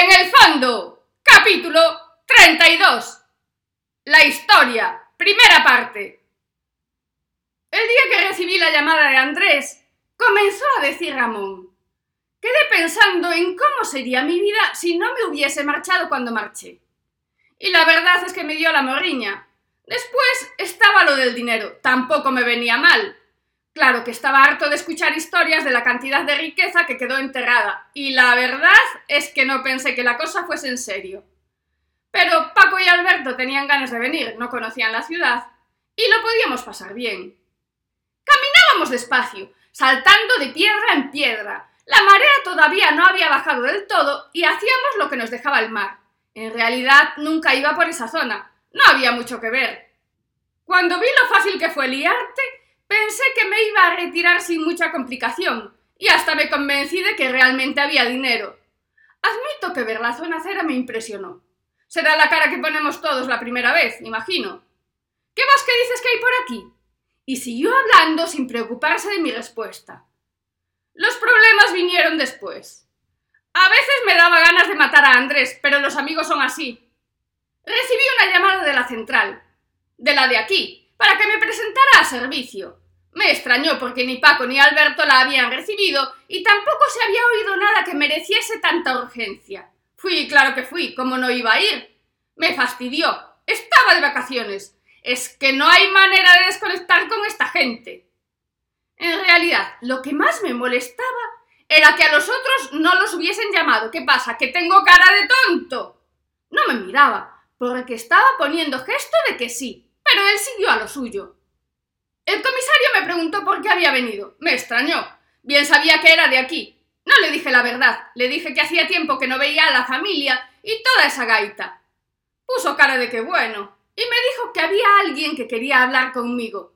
En el fondo, capítulo 32. La historia, primera parte. El día que recibí la llamada de Andrés, comenzó a decir Ramón. Quedé pensando en cómo sería mi vida si no me hubiese marchado cuando marché. Y la verdad es que me dio la morriña. Después estaba lo del dinero, tampoco me venía mal. Claro que estaba harto de escuchar historias de la cantidad de riqueza que quedó enterrada, y la verdad es que no pensé que la cosa fuese en serio. Pero Paco y Alberto tenían ganas de venir, no conocían la ciudad, y lo podíamos pasar bien. Caminábamos despacio, saltando de piedra en piedra. La marea todavía no había bajado del todo y hacíamos lo que nos dejaba el mar. En realidad nunca iba por esa zona, no había mucho que ver. Cuando vi lo fácil que fue liarte, pensé que me iba a retirar sin mucha complicación, y hasta me convencí de que realmente había dinero. Admito que ver la zona cera me impresionó. Será la cara que ponemos todos la primera vez, imagino. ¿Qué más que dices que hay por aquí? Y siguió hablando sin preocuparse de mi respuesta. Los problemas vinieron después. A veces me daba ganas de matar a Andrés, pero los amigos son así. Recibí una llamada de la central, de la de aquí, para que me presentara a servicio. Me extrañó porque ni Paco ni Alberto la habían recibido y tampoco se había oído nada que mereciese tanta urgencia. Fui, claro que fui, como no iba a ir. Me fastidió. Estaba de vacaciones. Es que no hay manera de desconectar con esta gente. En realidad, lo que más me molestaba era que a los otros no los hubiesen llamado. ¿Qué pasa? ¿Que tengo cara de tonto? No me miraba, porque estaba poniendo gesto de que sí, pero él siguió a lo suyo. El comisario me preguntó por qué había venido. Me extrañó. Bien sabía que era de aquí, no le dije la verdad, le dije que hacía tiempo que no veía a la familia y toda esa gaita. Puso cara de que bueno, y me dijo que había alguien que quería hablar conmigo.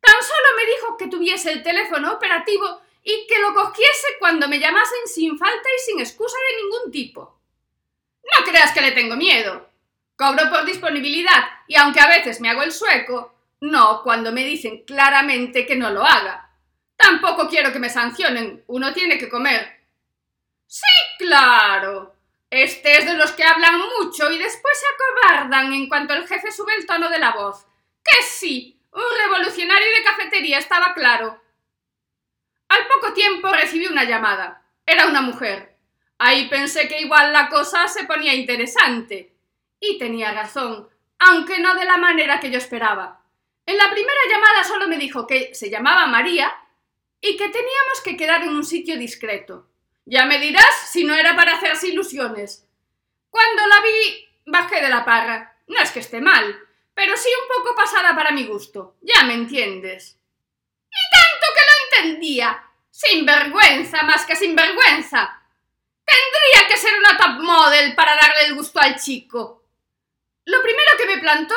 Tan solo me dijo que tuviese el teléfono operativo y que lo cogiese cuando me llamasen sin falta y sin excusa de ningún tipo. No creas que le tengo miedo. Cobro por disponibilidad y aunque a veces me hago el sueco, no cuando me dicen claramente que no lo haga. Tampoco quiero que me sancionen. Uno tiene que comer. Sí, claro. Este es de los que hablan mucho y después se acobardan en cuanto el jefe sube el tono de la voz. Que sí, un revolucionario de cafetería estaba claro. Al poco tiempo recibí una llamada. Era una mujer. Ahí pensé que igual la cosa se ponía interesante. Y tenía razón, aunque no de la manera que yo esperaba. En la primera llamada solo me dijo que se llamaba María y que teníamos que quedar en un sitio discreto. Ya me dirás si no era para hacerse ilusiones. Cuando la vi, bajé de la parra. No es que esté mal, pero sí un poco pasada para mi gusto. Ya me entiendes. Y tanto que lo entendía. Sin vergüenza, más que sin vergüenza. Tendría que ser una top model para darle el gusto al chico. Lo primero que me plantó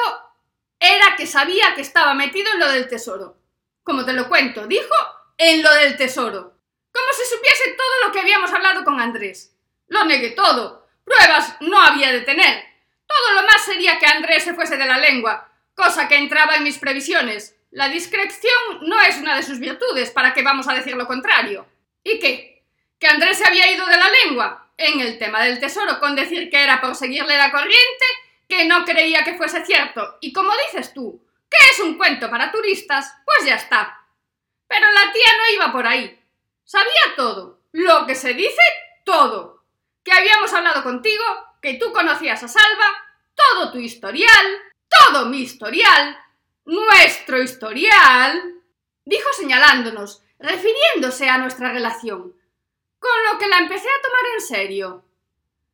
era que sabía que estaba metido en lo del tesoro. Como te lo cuento, dijo en lo del tesoro. Como si supiese todo lo que habíamos hablado con Andrés. Lo negué todo. Pruebas no había de tener. Todo lo más sería que Andrés se fuese de la lengua, cosa que entraba en mis previsiones. La discreción no es una de sus virtudes, ¿para qué vamos a decir lo contrario? ¿Y qué? ¿Que Andrés se había ido de la lengua? En el tema del tesoro, con decir que era por seguirle la corriente, que no creía que fuese cierto. Y como dices tú, que es un cuento para turistas, pues ya está. Pero la tía no iba por ahí. Sabía todo. Lo que se dice, todo. Que habíamos hablado contigo, que tú conocías a Salva, todo tu historial, todo mi historial, nuestro historial, dijo señalándonos, refiriéndose a nuestra relación, con lo que la empecé a tomar en serio.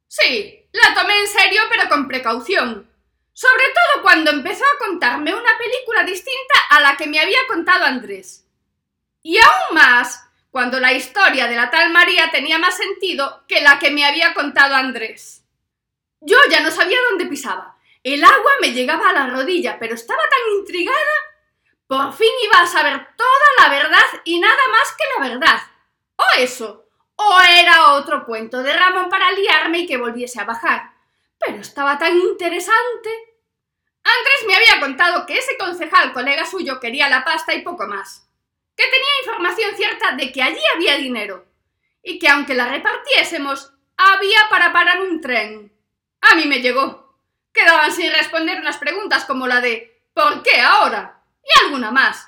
Sí, la tomé en serio pero con precaución, sobre todo cuando empezó a contarme una película distinta a la que me había contado Andrés. Y aún más cuando la historia de la tal María tenía más sentido que la que me había contado Andrés. Yo ya no sabía dónde pisaba. El agua me llegaba a la rodilla, pero estaba tan intrigada. Por fin iba a saber toda la verdad y nada más que la verdad. O eso, o era otro cuento de Ramón para liarme y que volviese a bajar. Pero estaba tan interesante. Andrés me había contado que ese concejal colega suyo quería la pasta y poco más que tenía información cierta de que allí había dinero y que aunque la repartiésemos, había para parar un tren. A mí me llegó. Quedaban sin responder unas preguntas como la de ¿por qué ahora? y alguna más.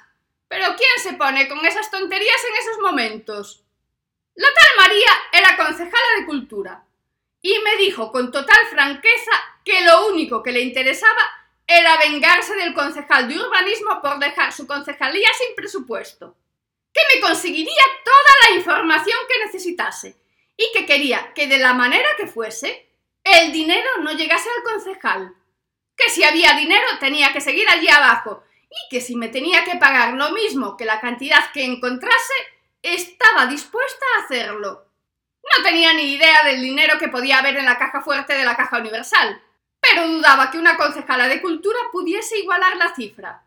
Pero ¿quién se pone con esas tonterías en esos momentos? La tal María era concejala de Cultura y me dijo con total franqueza que lo único que le interesaba era vengarse del concejal de urbanismo por dejar su concejalía sin presupuesto, que me conseguiría toda la información que necesitase y que quería que de la manera que fuese, el dinero no llegase al concejal, que si había dinero tenía que seguir allí abajo y que si me tenía que pagar lo mismo que la cantidad que encontrase, estaba dispuesta a hacerlo. No tenía ni idea del dinero que podía haber en la caja fuerte de la caja universal, pero dudaba que una concejala de cultura pudiese igualar la cifra.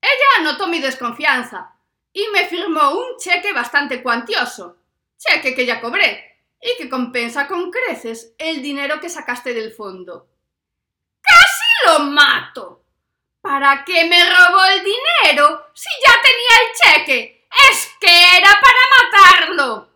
Ella notó mi desconfianza y me firmó un cheque bastante cuantioso, cheque que ya cobré y que compensa con creces el dinero que sacaste del fondo. ¡Casi lo mato! ¿Para qué me robó el dinero si ya tenía el cheque? ¡Es que era para matarlo!